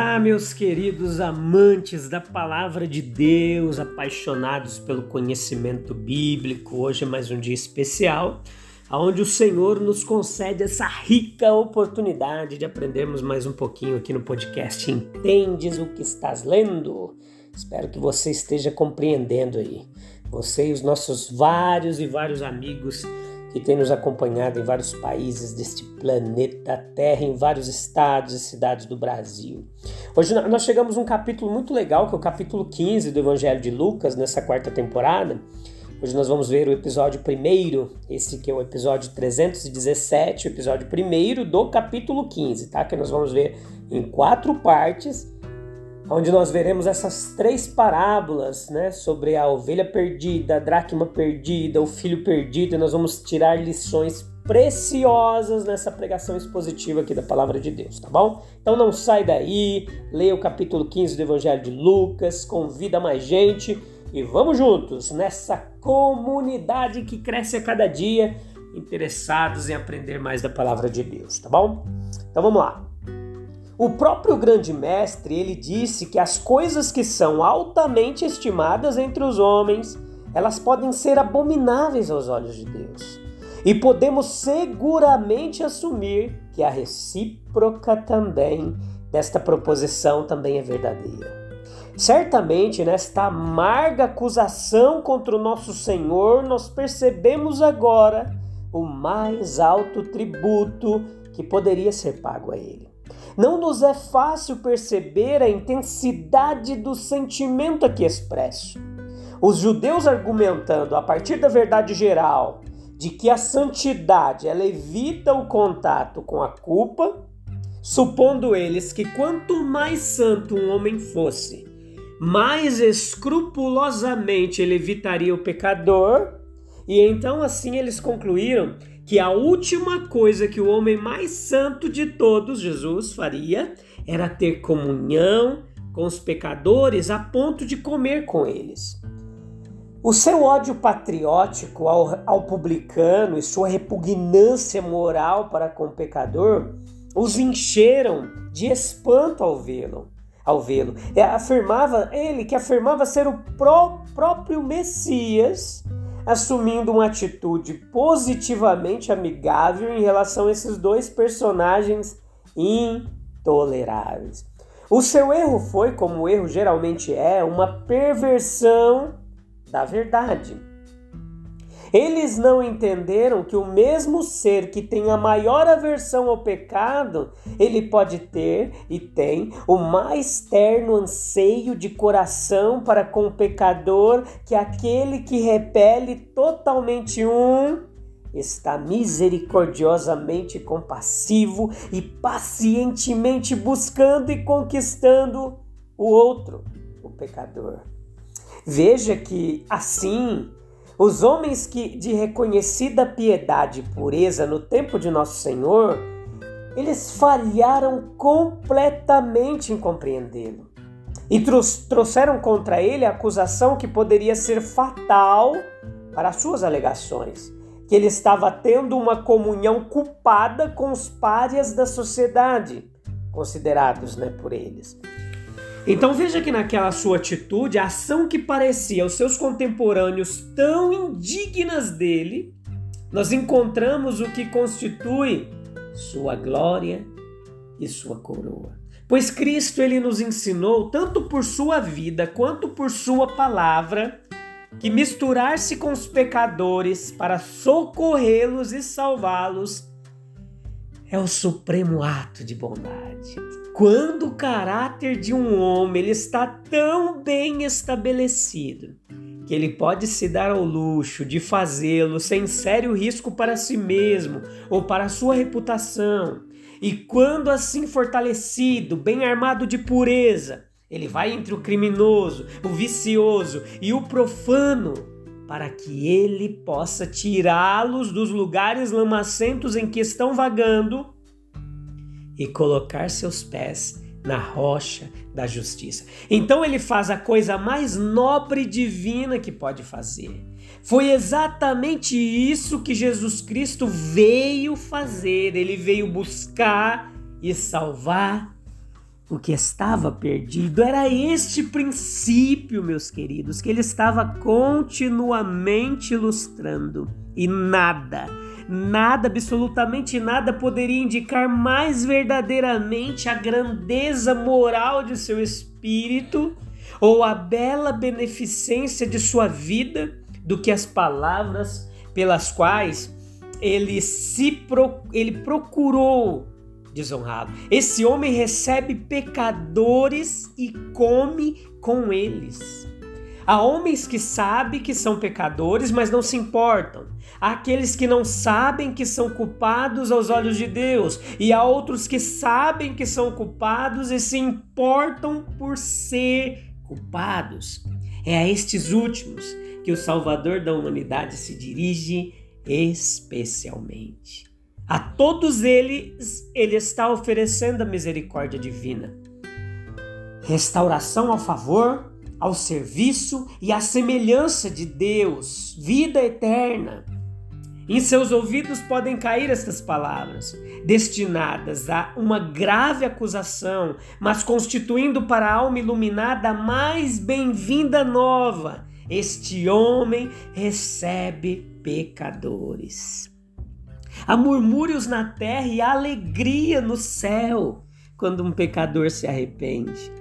Olá, meus queridos amantes da palavra de Deus, apaixonados pelo conhecimento bíblico. Hoje é mais um dia especial, onde o Senhor nos concede essa rica oportunidade de aprendermos mais um pouquinho aqui no podcast. Entendes o que estás lendo? Espero que você esteja compreendendo aí. Você e os nossos vários e vários amigos que tem nos acompanhado em vários países deste planeta Terra, em vários estados e cidades do Brasil. Hoje nós chegamos a um capítulo muito legal, que é o capítulo 15 do Evangelho de Lucas, nessa quarta temporada. Hoje nós vamos ver o episódio primeiro, esse que é o episódio 317, o episódio primeiro do capítulo 15, tá? Que nós vamos ver em quatro partes onde nós veremos essas três parábolas, né, sobre a ovelha perdida, a dracma perdida, o filho perdido, e nós vamos tirar lições preciosas nessa pregação expositiva aqui da palavra de Deus, tá bom? Então não sai daí, leia o capítulo 15 do Evangelho de Lucas, convida mais gente e vamos juntos nessa comunidade que cresce a cada dia, interessados em aprender mais da palavra de Deus, tá bom? Então vamos lá. O próprio grande mestre, ele disse que as coisas que são altamente estimadas entre os homens, elas podem ser abomináveis aos olhos de Deus. E podemos seguramente assumir que a recíproca também desta proposição também é verdadeira. Certamente, nesta amarga acusação contra o nosso Senhor, nós percebemos agora o mais alto tributo que poderia ser pago a Ele. Não nos é fácil perceber a intensidade do sentimento aqui expresso. Os judeus argumentando a partir da verdade geral de que a santidade ela evita o contato com a culpa, supondo eles que quanto mais santo um homem fosse, mais escrupulosamente ele evitaria o pecador, e então assim eles concluíram que a última coisa que o homem mais santo de todos, Jesus, faria era ter comunhão com os pecadores a ponto de comer com eles. O seu ódio patriótico ao, ao publicano e sua repugnância moral para com o pecador os encheram de espanto ao vê-lo. Ao vê-lo, é, afirmava ele que afirmava ser o pró próprio Messias assumindo uma atitude positivamente amigável em relação a esses dois personagens intoleráveis. O seu erro foi, como o erro geralmente é, uma perversão da verdade. Eles não entenderam que o mesmo ser que tem a maior aversão ao pecado, ele pode ter e tem o mais terno anseio de coração para com o pecador, que aquele que repele totalmente um está misericordiosamente compassivo e pacientemente buscando e conquistando o outro, o pecador. Veja que assim os homens que de reconhecida piedade e pureza no tempo de nosso Senhor, eles falharam completamente em compreendê-lo. E trouxeram contra ele a acusação que poderia ser fatal para suas alegações, que ele estava tendo uma comunhão culpada com os párias da sociedade, considerados né, por eles. Então veja que naquela sua atitude, a ação que parecia aos seus contemporâneos tão indignas dele, nós encontramos o que constitui sua glória e sua coroa. Pois Cristo ele nos ensinou, tanto por sua vida quanto por sua palavra, que misturar-se com os pecadores para socorrê-los e salvá-los é o supremo ato de bondade. Quando o caráter de um homem ele está tão bem estabelecido que ele pode se dar ao luxo de fazê-lo sem sério risco para si mesmo ou para sua reputação. E quando assim fortalecido, bem armado de pureza, ele vai entre o criminoso, o vicioso e o profano, para que ele possa tirá-los dos lugares lamacentos em que estão vagando e colocar seus pés na rocha da justiça. Então ele faz a coisa mais nobre e divina que pode fazer. Foi exatamente isso que Jesus Cristo veio fazer. Ele veio buscar e salvar o que estava perdido. Era este princípio, meus queridos, que ele estava continuamente ilustrando. E nada, nada, absolutamente nada poderia indicar mais verdadeiramente a grandeza moral de seu espírito ou a bela beneficência de sua vida do que as palavras pelas quais ele se pro, ele procurou desonrá-lo. Esse homem recebe pecadores e come com eles. Há homens que sabem que são pecadores, mas não se importam. Aqueles que não sabem que são culpados aos olhos de Deus, e há outros que sabem que são culpados e se importam por ser culpados. É a estes últimos que o Salvador da humanidade se dirige especialmente. A todos eles, ele está oferecendo a misericórdia divina. Restauração ao favor, ao serviço e à semelhança de Deus, vida eterna. Em seus ouvidos podem cair estas palavras, destinadas a uma grave acusação, mas constituindo para a alma iluminada a mais bem-vinda nova. Este homem recebe pecadores. Há murmúrios na terra e alegria no céu quando um pecador se arrepende.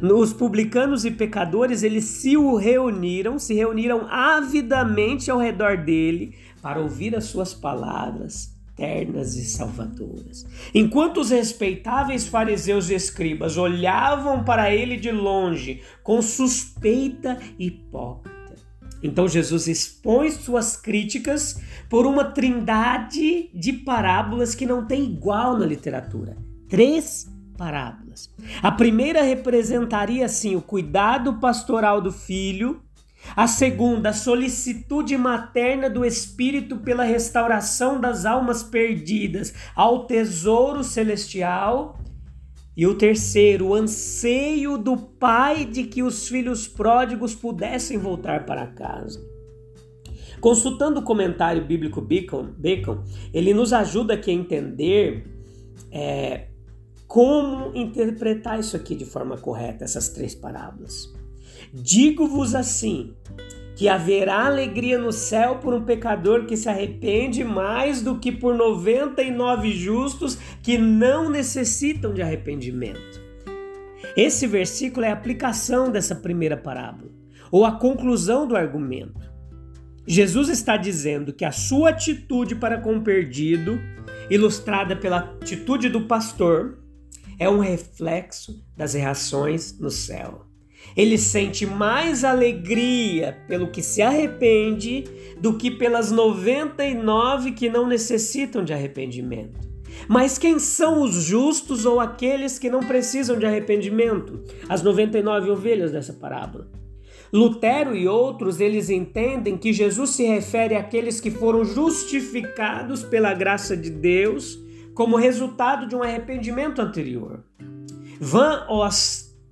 Os publicanos e pecadores, eles se reuniram, se reuniram avidamente ao redor dele para ouvir as suas palavras ternas e salvadoras. Enquanto os respeitáveis fariseus e escribas olhavam para ele de longe com suspeita hipócrita. Então Jesus expõe suas críticas por uma trindade de parábolas que não tem igual na literatura. Três parábolas. A primeira representaria assim o cuidado pastoral do filho, a segunda, a solicitude materna do espírito pela restauração das almas perdidas ao tesouro celestial, e o terceiro, o anseio do pai de que os filhos pródigos pudessem voltar para casa. Consultando o comentário bíblico Bacon, Bacon ele nos ajuda aqui a entender é, como interpretar isso aqui de forma correta, essas três parábolas. Digo-vos assim: que haverá alegria no céu por um pecador que se arrepende mais do que por 99 justos que não necessitam de arrependimento. Esse versículo é a aplicação dessa primeira parábola, ou a conclusão do argumento. Jesus está dizendo que a sua atitude para com o perdido, ilustrada pela atitude do pastor, é um reflexo das reações no céu. Ele sente mais alegria pelo que se arrepende do que pelas 99 que não necessitam de arrependimento. Mas quem são os justos ou aqueles que não precisam de arrependimento? As 99 ovelhas dessa parábola. Lutero e outros, eles entendem que Jesus se refere àqueles que foram justificados pela graça de Deus como resultado de um arrependimento anterior. Van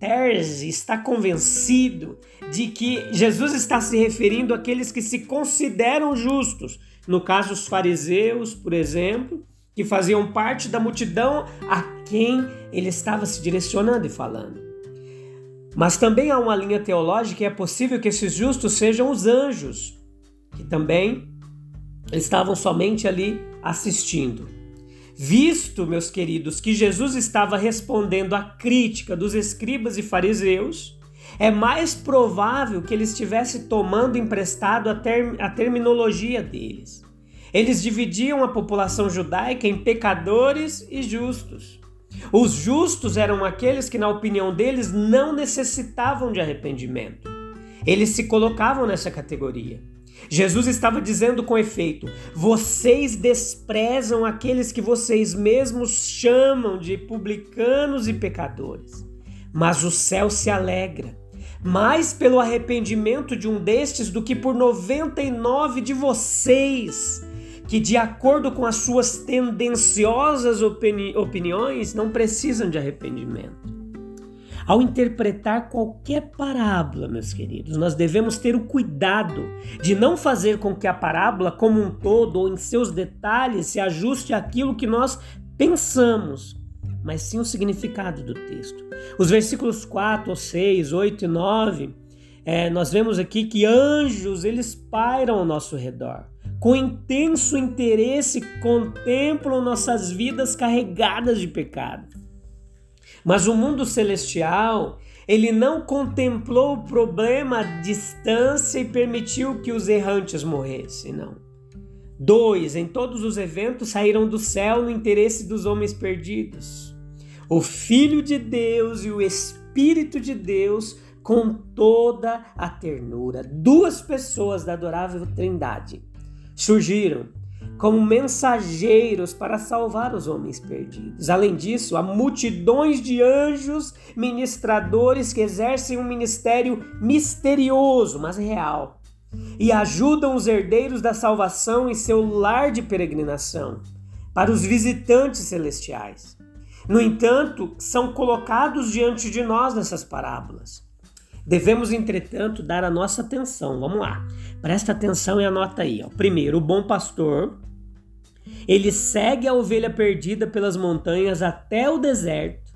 Oosterse está convencido de que Jesus está se referindo àqueles que se consideram justos, no caso os fariseus, por exemplo, que faziam parte da multidão a quem ele estava se direcionando e falando. Mas também há uma linha teológica e é possível que esses justos sejam os anjos, que também estavam somente ali assistindo. Visto, meus queridos, que Jesus estava respondendo à crítica dos escribas e fariseus, é mais provável que ele estivesse tomando emprestado a, term a terminologia deles. Eles dividiam a população judaica em pecadores e justos. Os justos eram aqueles que, na opinião deles, não necessitavam de arrependimento. Eles se colocavam nessa categoria. Jesus estava dizendo com efeito: vocês desprezam aqueles que vocês mesmos chamam de publicanos e pecadores, mas o céu se alegra mais pelo arrependimento de um destes do que por 99 de vocês, que, de acordo com as suas tendenciosas opini opiniões, não precisam de arrependimento. Ao interpretar qualquer parábola, meus queridos, nós devemos ter o cuidado de não fazer com que a parábola como um todo ou em seus detalhes se ajuste àquilo que nós pensamos, mas sim o significado do texto. Os versículos 4, 6, 8 e 9, é, nós vemos aqui que anjos eles pairam ao nosso redor. Com intenso interesse contemplam nossas vidas carregadas de pecado. Mas o mundo celestial, ele não contemplou o problema à distância e permitiu que os errantes morressem, não. Dois, em todos os eventos saíram do céu no interesse dos homens perdidos o Filho de Deus e o Espírito de Deus com toda a ternura. Duas pessoas da adorável Trindade surgiram como mensageiros para salvar os homens perdidos. Além disso, há multidões de anjos ministradores que exercem um ministério misterioso, mas real, e ajudam os herdeiros da salvação em seu lar de peregrinação, para os visitantes celestiais. No entanto, são colocados diante de nós nessas parábolas. Devemos, entretanto, dar a nossa atenção. Vamos lá. Presta atenção e anota aí. Ó. Primeiro, o bom pastor, ele segue a ovelha perdida pelas montanhas até o deserto,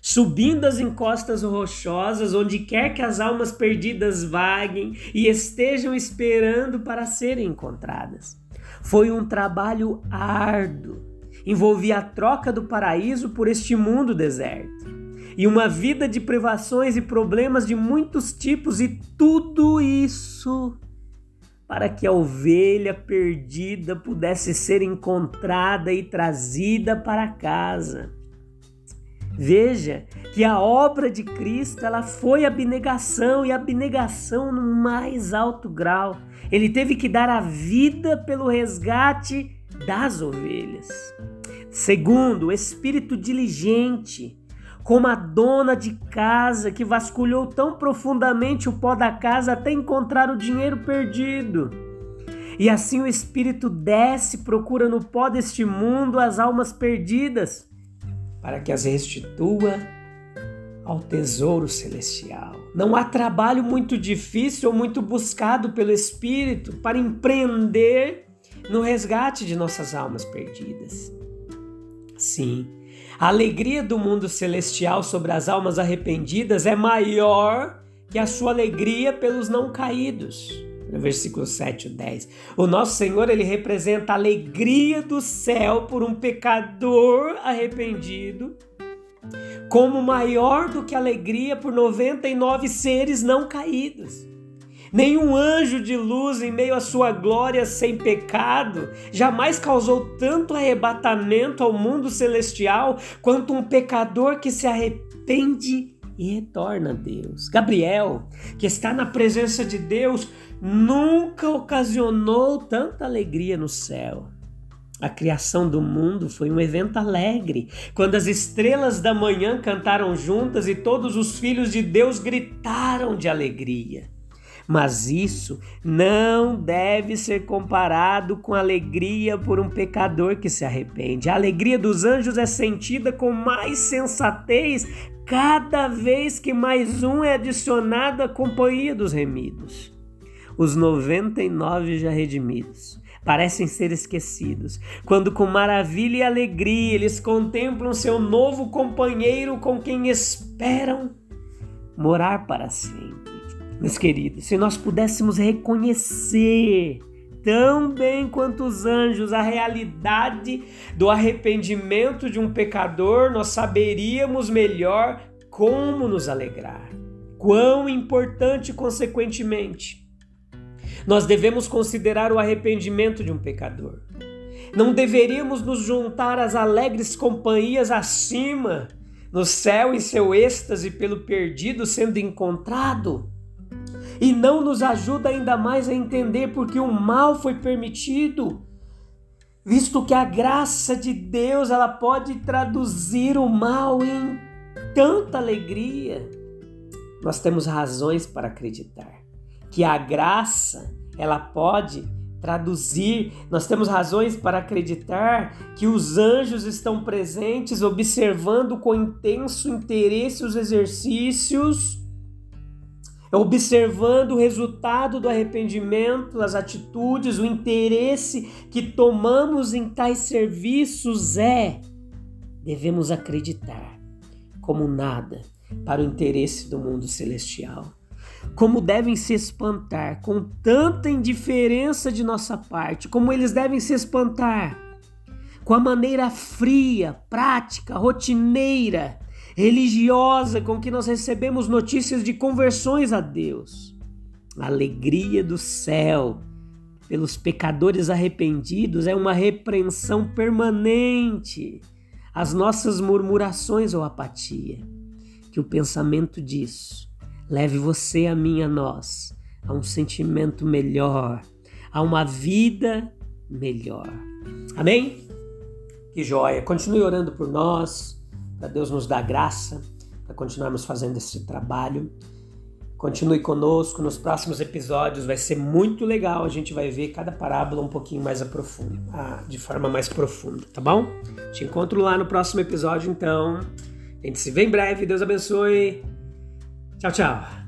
subindo as encostas rochosas, onde quer que as almas perdidas vaguem e estejam esperando para serem encontradas. Foi um trabalho árduo envolvia a troca do paraíso por este mundo deserto. E uma vida de privações e problemas de muitos tipos, e tudo isso para que a ovelha perdida pudesse ser encontrada e trazida para casa. Veja que a obra de Cristo ela foi abnegação e abnegação no mais alto grau. Ele teve que dar a vida pelo resgate das ovelhas. Segundo, o espírito diligente, como a dona de casa que vasculhou tão profundamente o pó da casa até encontrar o dinheiro perdido. E assim o espírito desce, procura no pó deste mundo as almas perdidas, para que as restitua ao tesouro celestial. Não há trabalho muito difícil ou muito buscado pelo espírito para empreender no resgate de nossas almas perdidas. Sim, a alegria do mundo celestial sobre as almas arrependidas é maior que a sua alegria pelos não caídos. No versículo 7 e 10. O nosso Senhor, ele representa a alegria do céu por um pecador arrependido, como maior do que a alegria por 99 seres não caídos. Nenhum anjo de luz em meio à sua glória sem pecado jamais causou tanto arrebatamento ao mundo celestial quanto um pecador que se arrepende e retorna a Deus. Gabriel, que está na presença de Deus, nunca ocasionou tanta alegria no céu. A criação do mundo foi um evento alegre, quando as estrelas da manhã cantaram juntas e todos os filhos de Deus gritaram de alegria. Mas isso não deve ser comparado com alegria por um pecador que se arrepende. A alegria dos anjos é sentida com mais sensatez cada vez que mais um é adicionado à companhia dos remidos. Os 99 já redimidos parecem ser esquecidos, quando com maravilha e alegria eles contemplam seu novo companheiro com quem esperam morar para sempre. Meus queridos, se nós pudéssemos reconhecer tão bem quanto os anjos a realidade do arrependimento de um pecador, nós saberíamos melhor como nos alegrar. Quão importante, consequentemente, nós devemos considerar o arrependimento de um pecador. Não deveríamos nos juntar às alegres companhias acima, no céu em seu êxtase pelo perdido sendo encontrado? E não nos ajuda ainda mais a entender porque o mal foi permitido. Visto que a graça de Deus ela pode traduzir o mal em tanta alegria, nós temos razões para acreditar que a graça ela pode traduzir, nós temos razões para acreditar que os anjos estão presentes, observando com intenso interesse os exercícios, observando o resultado do arrependimento, as atitudes, o interesse que tomamos em tais serviços é, devemos acreditar como nada para o interesse do mundo celestial. Como devem se espantar com tanta indiferença de nossa parte, como eles devem se espantar? Com a maneira fria, prática, rotineira, religiosa com que nós recebemos notícias de conversões a Deus. A alegria do céu pelos pecadores arrependidos é uma repreensão permanente às nossas murmurações ou apatia. Que o pensamento disso leve você, a mim, a nós, a um sentimento melhor, a uma vida melhor. Amém? Que joia! Continue orando por nós, para Deus nos dar graça, para continuarmos fazendo esse trabalho. Continue conosco nos próximos episódios, vai ser muito legal. A gente vai ver cada parábola um pouquinho mais a profundo, de forma mais profunda, tá bom? Te encontro lá no próximo episódio, então. A gente se vê em breve. Deus abençoe. Tchau, tchau.